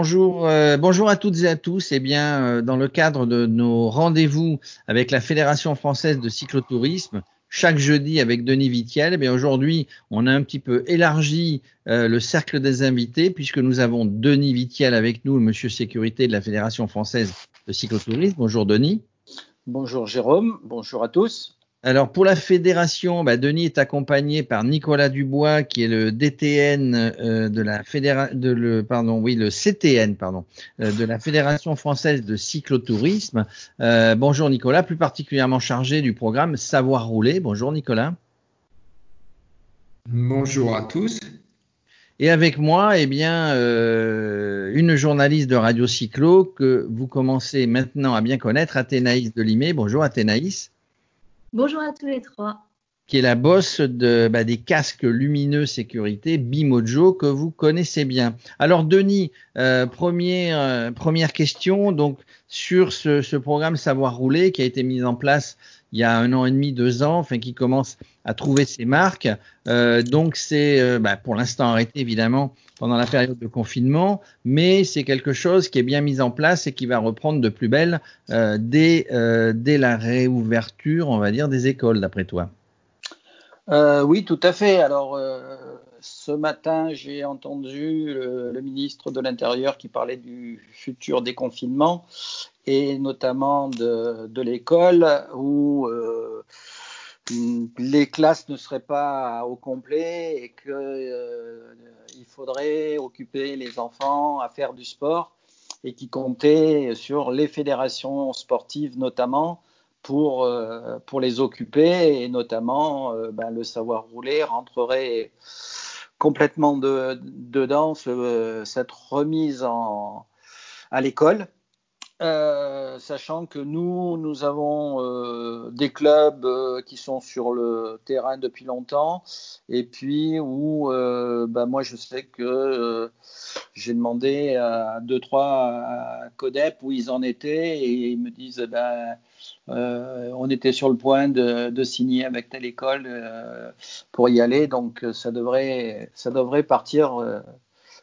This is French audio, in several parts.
Bonjour, euh, bonjour à toutes et à tous. Eh bien, euh, dans le cadre de nos rendez-vous avec la Fédération française de cyclotourisme, chaque jeudi avec Denis Vitiel, eh aujourd'hui, on a un petit peu élargi euh, le cercle des invités puisque nous avons Denis Vitiel avec nous, le monsieur sécurité de la Fédération française de cyclotourisme. Bonjour Denis. Bonjour Jérôme, bonjour à tous. Alors pour la fédération, bah, Denis est accompagné par Nicolas Dubois qui est le DTN euh, de la fédération, de le pardon, oui le CTN pardon euh, de la Fédération française de cyclotourisme. Euh, bonjour Nicolas, plus particulièrement chargé du programme Savoir rouler. Bonjour Nicolas. Bonjour à tous. Et avec moi, eh bien, une journaliste de Radio Cyclo que vous commencez maintenant à bien connaître, Athénaïs Delimé. Bonjour Athénaïs. Bonjour à tous les trois. Qui est la bosse de, bah, des casques lumineux sécurité Bimojo que vous connaissez bien. Alors Denis, euh, première, euh, première question donc sur ce programme Savoir rouler qui a été mis en place il y a un an et demi, deux ans, enfin qui commence à trouver ses marques. Euh, donc c'est euh, bah, pour l'instant arrêté évidemment pendant la période de confinement, mais c'est quelque chose qui est bien mis en place et qui va reprendre de plus belle euh, dès, la réouverture, on va dire, des écoles, d'après toi. Oui, tout à fait. Alors, ce matin, j'ai entendu le, le, ministre de l'Intérieur qui parlait du futur déconfinement et notamment de, l'école où euh, les classes ne seraient pas au complet et qu'il euh, faudrait occuper les enfants à faire du sport et qui comptait sur les fédérations sportives notamment pour, euh, pour les occuper et notamment ben, le savoir rouler rentrerait complètement de, dedans ce, cette remise en, à l'école euh, sachant que nous, nous avons euh, des clubs euh, qui sont sur le terrain depuis longtemps, et puis où, bah, moi, je sais que j'ai demandé à deux, trois CODEP où ils en étaient, et ils me disent, ben, on était sur le point de, de signer avec telle école pour y aller, donc ça devrait, ça devrait partir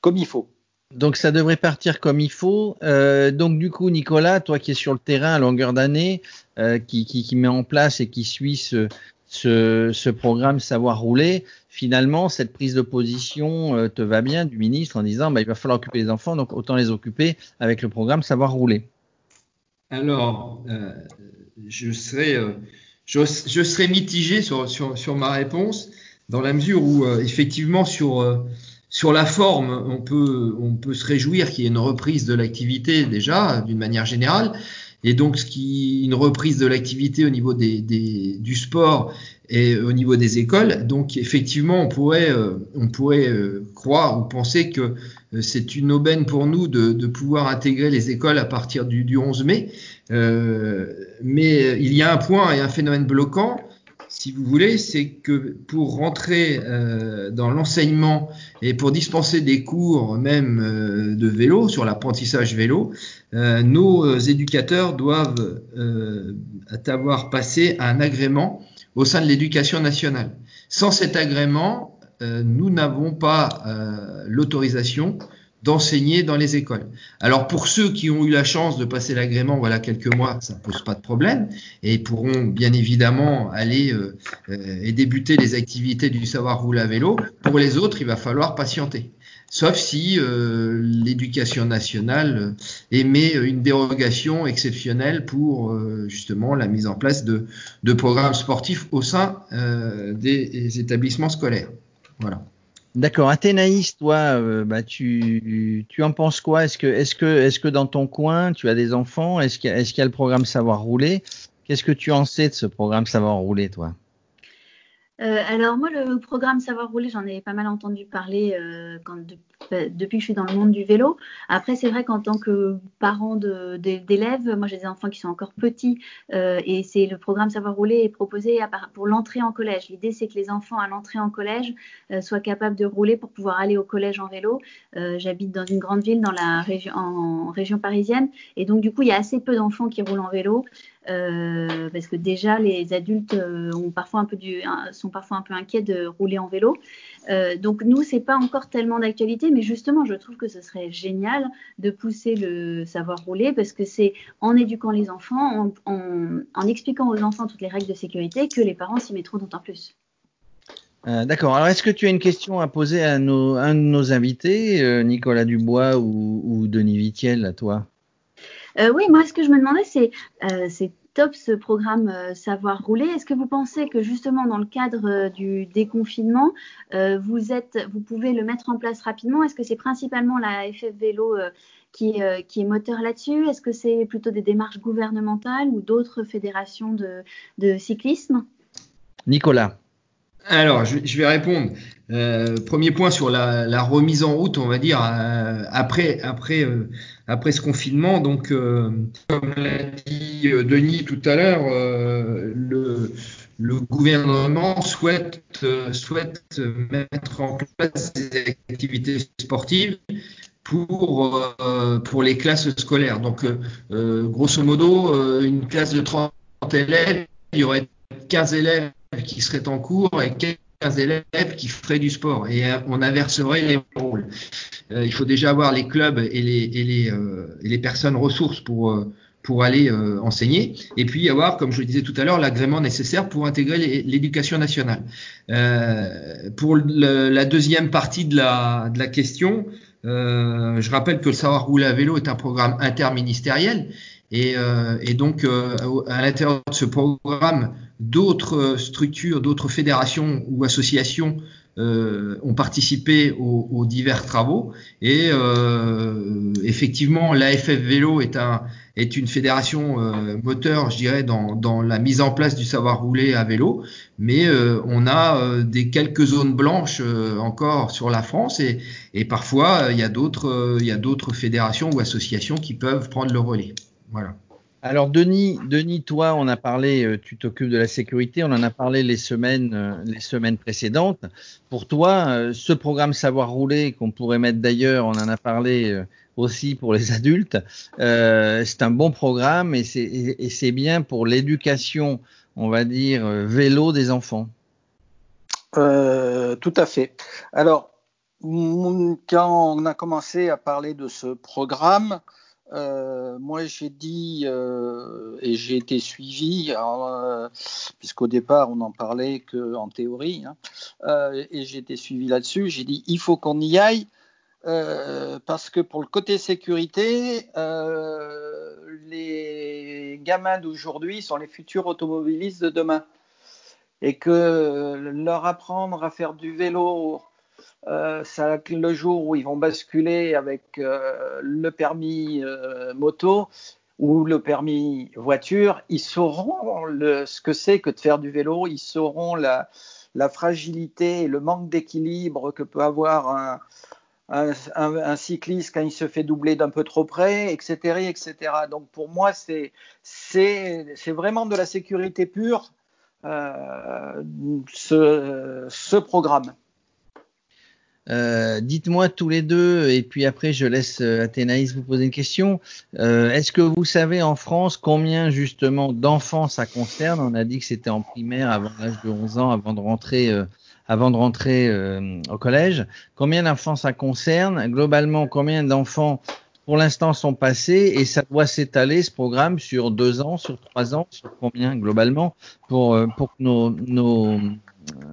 comme il faut. Donc ça devrait partir comme il faut. Euh, donc du coup, Nicolas, toi qui es sur le terrain à longueur d'année, euh, qui, qui, qui, met en place et qui suit ce, ce, ce, programme Savoir rouler, finalement, cette prise de position euh, te va bien du ministre en disant bah, il va falloir occuper les enfants, donc autant les occuper avec le programme Savoir rouler. Alors, euh, je serai, euh, je, je, serai mitigé sur, sur, sur, ma réponse dans la mesure où euh, effectivement sur sur la forme, on peut, se réjouir qu'il y ait une reprise de l'activité déjà, d'une manière générale. Et donc, ce qui, une reprise de l'activité au niveau des, du sport et au niveau des écoles. Donc, effectivement, on pourrait, euh, euh, croire ou penser que euh, c'est une aubaine pour nous de, de, pouvoir intégrer les écoles à partir du, du 11 mai. mais il y a un point et un phénomène bloquant si vous voulez, c'est que pour rentrer euh, dans l'enseignement et pour dispenser des cours même euh, de vélo, sur l'apprentissage vélo, euh, nos éducateurs doivent euh, avoir passé un agrément au sein de l'éducation nationale. Sans cet agrément, euh, nous n'avons pas euh, l'autorisation d'enseigner dans les écoles. Alors pour ceux qui ont eu la chance de passer l'agrément, voilà quelques mois, ça ne pose pas de problème et pourront bien évidemment aller euh, euh, et débuter les activités du savoir rouler à vélo. Pour les autres, il va falloir patienter. Sauf si euh, l'éducation nationale émet une dérogation exceptionnelle pour justement la mise en place de, de programmes sportifs au sein des établissements scolaires. Voilà. D'accord. Athénaïs, toi, euh, bah, tu, tu en penses quoi? Est-ce que, est-ce que, est-ce que dans ton coin, tu as des enfants? Est-ce qu'il y, est y a le programme Savoir rouler? Qu'est-ce que tu en sais de ce programme Savoir rouler, toi? Euh, alors moi, le programme Savoir rouler, j'en ai pas mal entendu parler euh, bah, depuis que je suis dans le monde du vélo. Après, c'est vrai qu'en tant que parent d'élèves, moi j'ai des enfants qui sont encore petits euh, et c'est le programme Savoir rouler est proposé pour l'entrée en collège. L'idée, c'est que les enfants à l'entrée en collège soient capables de rouler pour pouvoir aller au collège en vélo. J'habite dans une grande ville dans la en région parisienne et donc du coup, il y a assez peu d'enfants qui roulent en vélo. Euh, parce que déjà les adultes euh, sont parfois un peu inquiets de rouler en vélo. Euh, donc nous, c'est pas encore tellement d'actualité, mais justement, je trouve que ce serait génial de pousser le savoir rouler parce que c'est en éduquant les enfants, en, expliquant aux enfants toutes les règles de sécurité que les parents s'y mettront d'autant plus. D'accord. Alors, est-ce que tu as une question à poser à, un de nos invités, Nicolas Dubois ou, ou Denis Vitiel, à toi? Oui, moi, ce que je me demandais, c'est euh, top ce programme euh, Savoir rouler. Est-ce que vous pensez que justement dans le cadre euh, du déconfinement, euh, vous, êtes, vous pouvez le mettre en place rapidement? Est-ce que c'est principalement la FF Vélo qui, est moteur là-dessus? Est-ce que c'est plutôt des démarches gouvernementales ou d'autres fédérations de cyclisme? Nicolas. Alors, je, vais répondre. Euh, premier point sur la, remise en route, on va dire euh, après après euh, après ce confinement. Donc, comme l'a dit Denis tout à l'heure, le, gouvernement souhaite mettre en place des activités sportives pour pour les classes scolaires. Donc, grosso modo, une classe de 30 élèves, il y aurait 15 élèves qui seraient en cours et 15 élèves qui feraient du sport et euh, on inverserait les rôles. Euh, il faut déjà avoir les clubs et les, euh, personnes ressources pour, pour aller enseigner et puis avoir, comme je le disais tout à l'heure, l'agrément nécessaire pour intégrer l'éducation nationale. pour la deuxième partie de la, question, je rappelle que le savoir rouler à vélo est un programme interministériel et donc à l'intérieur de ce programme, d'autres structures, d'autres fédérations ou associations euh, ont participé aux, aux, divers travaux. Et euh, effectivement, l'AFF Vélo est, un, est une fédération euh, moteur, je dirais, dans, dans, la mise en place du savoir rouler à vélo. Mais euh, on a euh, des quelques zones blanches euh, encore sur la France et, et parfois il y a d'autres il y a d'autres fédérations ou associations qui peuvent prendre le relais. Voilà. Alors Denis, Denis, toi, on a parlé, euh, tu t'occupes de la sécurité, on en a parlé les semaines, euh, les semaines précédentes. Pour toi, euh, ce programme Savoir rouler qu'on pourrait mettre d'ailleurs, on en a parlé aussi pour les adultes, c'est un bon programme et c'est bien pour l'éducation, on va dire vélo des enfants. Euh, tout à fait. Alors, quand on a commencé à parler de ce programme, euh, moi, j'ai dit euh, et j'ai été suivi, euh, puisqu'au départ on en parlait que en théorie, hein, et j'ai été suivi là-dessus. J'ai dit il faut qu'on y aille parce que pour le côté sécurité, les gamins d'aujourd'hui sont les futurs automobilistes de demain, et que leur apprendre à faire du vélo euh, le jour où ils vont basculer avec euh, le permis euh, moto ou le permis voiture, ils sauront ce que c'est que de faire du vélo, ils sauront la, fragilité et le manque d'équilibre que peut avoir un, cycliste quand il se fait doubler d'un peu trop près, etc., etc. Donc pour moi, c'est vraiment de la sécurité pure ce programme. Euh, Dites-moi tous les deux, et puis après je laisse euh, Athénaïs vous poser une question. Euh, Est-ce que vous savez en France combien justement d'enfants ça concerne? On a dit que c'était en primaire avant l'âge de 11 ans, avant de rentrer, euh, avant de rentrer euh, au collège. Combien d'enfants ça concerne? Globalement, combien d'enfants pour l'instant sont passés? Et ça doit s'étaler ce programme sur deux ans, sur trois ans, sur combien globalement? Pour, euh, pour que nos, nos,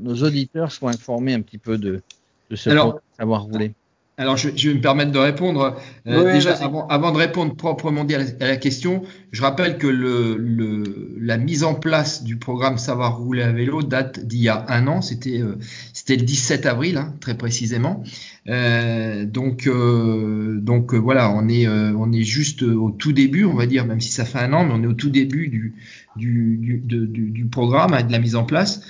nos auditeurs soient informés un petit peu de, de ce alors, savoir rouler alors, je, je, vais me permettre de répondre. Euh, oui, déjà, avant, avant, de répondre proprement dit à la, à la, question, je rappelle que le, le, la mise en place du programme Savoir rouler à vélo date d'il y a un an. C'était euh, c'était le 17 avril, hein, très précisément. Euh, donc euh, donc voilà, on est on est juste au tout début, on va dire, même si ça fait un an, mais on est au tout début du du du, de, du, du programme et de la mise en place.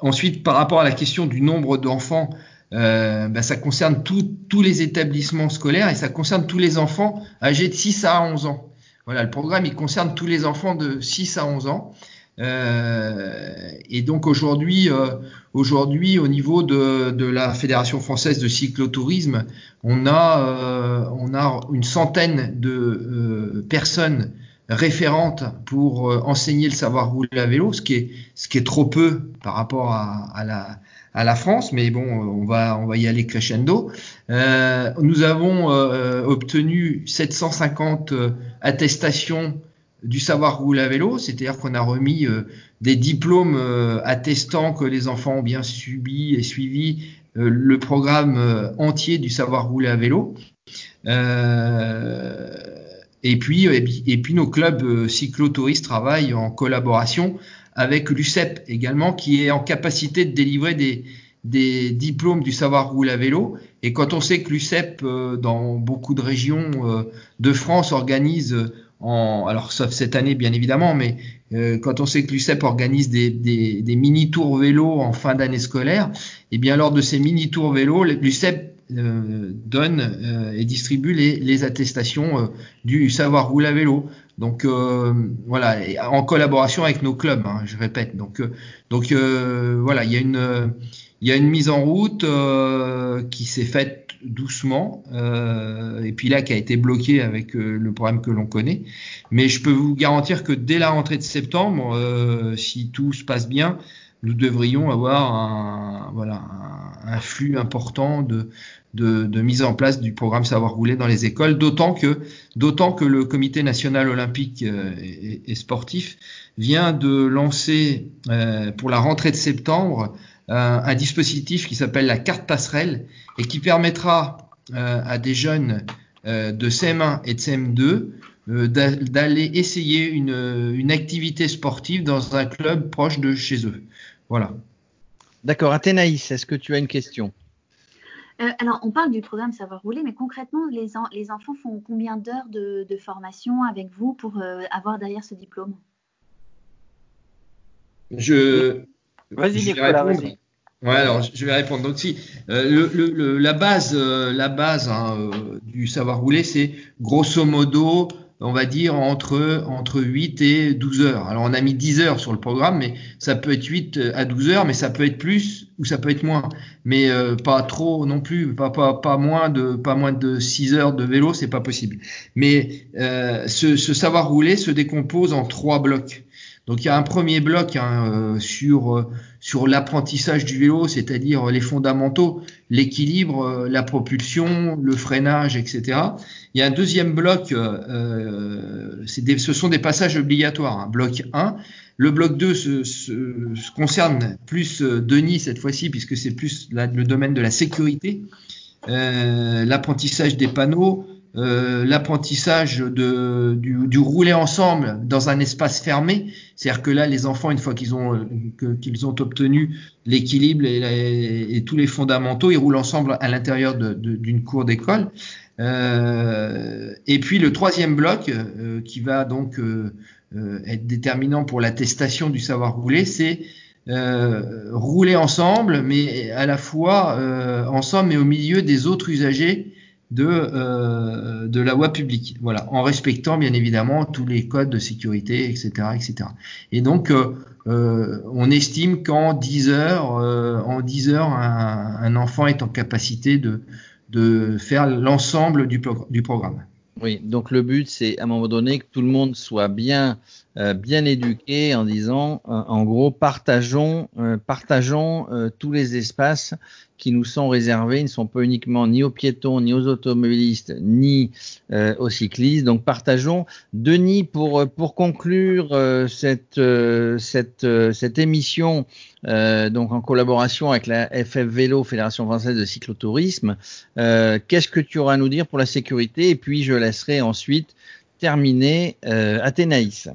Ensuite, par rapport à la question du nombre d'enfants, euh, bah, ça concerne tous les établissements scolaires et ça concerne tous les enfants âgés de 6 à 11 ans. Voilà, le programme, il concerne tous les enfants de 6 à 11 ans. Euh, et donc aujourd'hui, euh, aujourd'hui, au niveau de, de, la Fédération française de cyclotourisme, on a, euh, on a une centaine de euh, personnes référente pour enseigner le savoir rouler à vélo, ce qui est, ce qui est trop peu par rapport à, à la, à la France, mais bon, on va, on va y aller crescendo. Euh, nous avons euh, obtenu 750 attestations du savoir rouler à vélo, c'est-à-dire qu'on a remis des diplômes attestant que les enfants ont bien subi et suivi le programme entier du savoir rouler à vélo. Euh, et puis, et puis, nos clubs euh, cyclotouristes travaillent en collaboration avec l'UCEP également, qui est en capacité de délivrer des, des diplômes du savoir rouler à vélo. Et quand on sait que l'UCEP, euh, dans beaucoup de régions de France, organise, en, alors sauf cette année bien évidemment, mais quand on sait que l'UCEP organise des, des, des mini-tours vélo en fin d'année scolaire, et eh bien lors de ces mini-tours vélo, l'UCEP euh, donne euh, et distribue les, attestations euh, du savoir rouler à vélo. Donc voilà, en collaboration avec nos clubs, hein, je répète. Donc voilà, il y a une il y a une mise en route qui s'est faite doucement et puis là qui a été bloquée avec le problème que l'on connaît. Mais je peux vous garantir que dès la rentrée de septembre, si tout se passe bien, nous devrions avoir un, voilà, un, flux important de, de, mise en place du programme Savoir rouler dans les écoles, d'autant que, d'autant que le Comité national olympique euh, et, sportif vient de lancer euh, pour la rentrée de septembre un dispositif qui s'appelle la carte passerelle et qui permettra euh, à des jeunes de CM1 et de CM2 d'aller essayer une, une activité sportive dans un club proche de chez eux. Voilà. D'accord. Athénaïs, est-ce que tu as une question? Euh, alors, on parle du programme Savoir rouler, mais concrètement, les, les enfants font combien d'heures de, formation avec vous pour euh, avoir derrière ce diplôme? Je. Vas-y, Nicolas, vas-y. Ouais, alors je vais répondre. Donc si euh, le, la base, la base hein, du savoir rouler, c'est grosso modo on va dire entre entre 8 et 12 heures. Alors on a mis 10 heures sur le programme, mais ça peut être 8 à 12 heures, mais ça peut être plus ou ça peut être moins. Mais euh, pas trop non plus, pas, pas, pas moins de pas moins de 6 heures de vélo, c'est pas possible. Mais euh, ce, ce, savoir rouler se décompose en trois blocs. Donc il y a un premier bloc hein, euh, sur sur l'apprentissage du vélo, c'est-à-dire les fondamentaux, l'équilibre, la propulsion, le freinage, etc. Il y a un deuxième bloc, euh, des, ce sont des passages obligatoires. Hein. Bloc 1. Le bloc 2 se, se, concerne plus euh, Denis cette fois-ci, puisque c'est plus le domaine de la sécurité, euh, l'apprentissage des panneaux, euh, l'apprentissage du, du, rouler ensemble dans un espace fermé. C'est-à-dire que là, les enfants, une fois qu'ils ont, qu'ils ont obtenu l'équilibre et, et, tous les fondamentaux, ils roulent ensemble à l'intérieur d'une cour d'école. Euh, et puis le troisième bloc, euh, qui va donc être déterminant pour l'attestation du savoir rouler, c'est rouler ensemble, mais à la fois ensemble, mais au milieu des autres usagers de, de la voie publique. Voilà, en respectant bien évidemment tous les codes de sécurité, etc., etc. Et donc, on estime qu'en 10 heures, en 10 heures, un, enfant est en capacité de, de faire l'ensemble du, programme. Oui, donc le but, c'est à un moment donné que tout le monde soit bien, euh, bien éduqué en disant, euh, en gros, partageons, euh, partageons tous les espaces qui nous sont réservés. Ne sont pas uniquement ni aux piétons, ni aux automobilistes, ni euh, aux cyclistes. Donc partageons. Denis, pour, pour conclure euh, cette, euh, cette, cette émission, donc en collaboration avec la FF Vélo, Fédération française de cyclotourisme, qu'est-ce que tu auras à nous dire pour la sécurité? Et puis je laisserai ensuite terminer Athénaïs.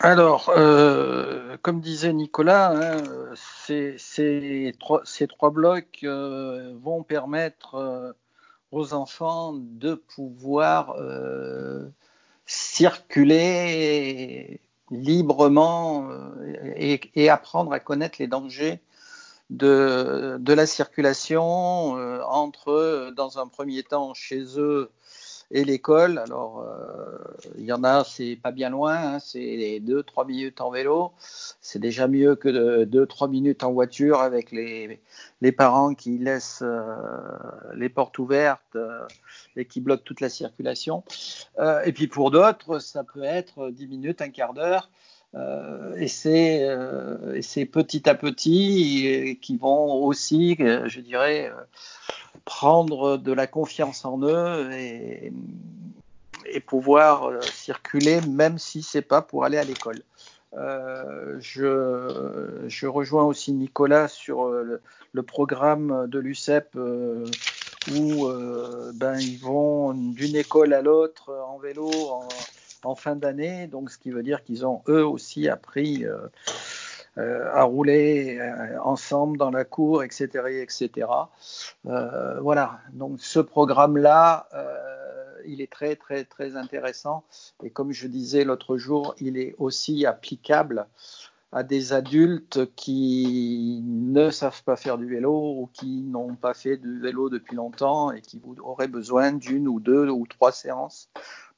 Alors, euh, comme disait Nicolas, hein, ces, trois, blocs euh, vont permettre euh, aux enfants de pouvoir circuler librement et, apprendre à connaître les dangers de, de la circulation entre, dans un premier temps, chez eux, et l'école. Alors, euh, il y en a, c'est pas bien loin, hein, c'est 2-3 minutes en vélo. C'est déjà mieux que 2-3 minutes en voiture avec les, les parents qui laissent euh, les portes ouvertes euh, et qui bloquent toute la circulation. et puis pour d'autres, ça peut être 10 minutes, un quart d'heure. et c'est petit à petit qui vont aussi, je dirais, prendre de la confiance en eux et, pouvoir euh, circuler même si c'est pas pour aller à l'école. Euh, je, rejoins aussi Nicolas sur euh, le, programme de l'UCEP où ben, ils vont d'une école à l'autre en vélo en, fin d'année, donc ce qui veut dire qu'ils ont eux aussi appris à rouler euh, ensemble dans la cour, etc. etc. Euh, voilà, donc ce programme-là, il est très, très, très intéressant. Et comme je disais l'autre jour, il est aussi applicable à des adultes qui ne savent pas faire du vélo ou qui n'ont pas fait du vélo depuis longtemps et qui auraient besoin d'une ou deux ou trois séances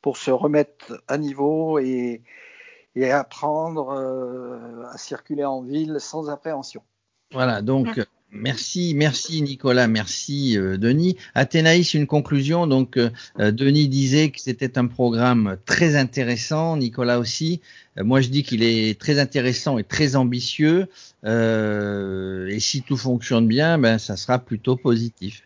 pour se remettre à niveau et, et apprendre euh, à circuler en ville sans appréhension. Voilà, donc merci, merci Nicolas, merci euh, Denis. Athénaïs, une conclusion. Donc euh, Denis disait que c'était un programme très intéressant, Nicolas aussi. moi je dis qu'il est très intéressant et très ambitieux. et si tout fonctionne bien, ben ça sera plutôt positif.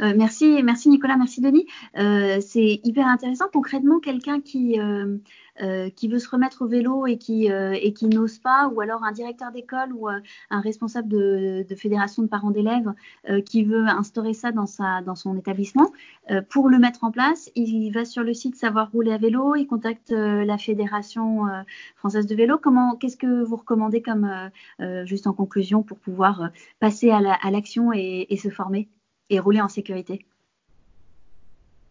Euh, merci, merci Nicolas, merci Denis. Euh, c'est hyper intéressant. Concrètement, quelqu'un qui, euh, qui veut se remettre au vélo et qui, et qui n'ose pas, ou alors un directeur d'école ou un responsable de, de, fédération de parents d'élèves qui veut instaurer ça dans, sa, dans son établissement, pour le mettre en place, il va sur le site Savoir rouler à vélo, il contacte la fédération française de vélo. Comment, qu'est-ce que vous recommandez comme, juste en conclusion, pour pouvoir passer à l'action et, et se former? Et rouler en sécurité.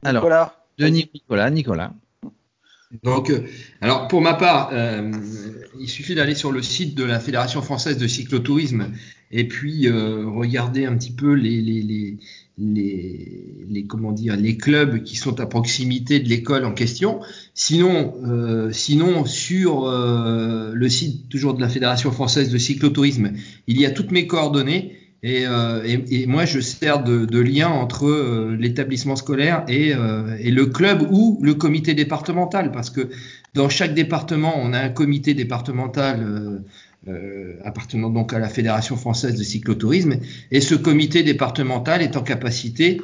Alors, Nicolas. Denis Nicolas, Nicolas. Donc, euh, alors pour ma part, euh, il suffit d'aller sur le site de la Fédération française de cyclotourisme et puis euh, regarder un petit peu les, les, les, les, comment dire les clubs qui sont à proximité de l'école en question. Sinon, sinon sur le site toujours de la Fédération française de cyclotourisme, il y a toutes mes coordonnées euh, et, et, moi, je sers de, de lien entre euh, l'établissement scolaire et, euh, et, le club ou le comité départemental, parce que dans chaque département, on a un comité départemental appartenant donc à la Fédération française de cyclotourisme, et ce comité départemental est en capacité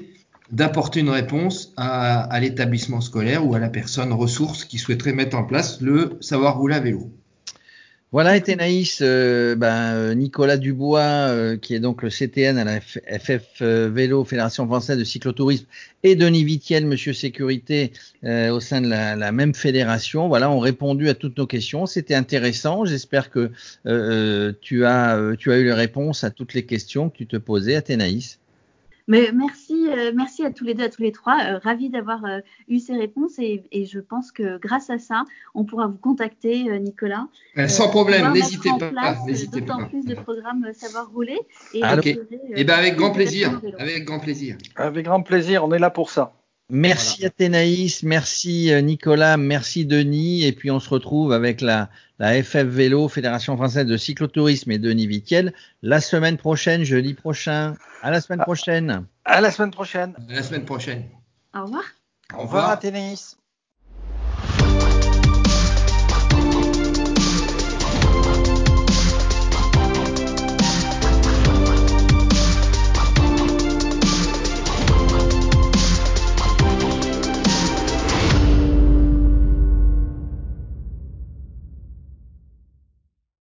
d'apporter une réponse à, à l'établissement scolaire ou à la personne ressource qui souhaiterait mettre en place le savoir rouler à vélo. Voilà, Ethénaïs, euh, ben, euh, Nicolas Dubois, euh, qui est donc le CTN à la FF Vélo, Fédération Française de Cyclotourisme, et Denis Vitiel, Monsieur Sécurité, au sein de la, même fédération, voilà, ont répondu à toutes nos questions. C'était intéressant. J'espère que tu, as, tu as eu les réponses à toutes les questions que tu te posais, Athénaïs. Mais merci, euh, merci à tous les deux, à tous les trois. Euh, ravi d'avoir euh, eu ces réponses et, je pense que grâce à ça, on pourra vous contacter, Nicolas. Sans problème, n'hésitez pas. D'autant plus de programmes Savoir rouler. Et, ah, et eh ben avec grand plaisir. Avec grand plaisir. Avec grand plaisir, on est là pour ça. Merci Athénaïs, merci euh, Nicolas, merci Denis, et puis on se retrouve avec la, la FF Vélo, Fédération Française de Cyclotourisme et Denis Vitiel la semaine prochaine, jeudi prochain. À la semaine prochaine. À la semaine prochaine. À la semaine prochaine. Au revoir. Au revoir, Au revoir Athénaïs.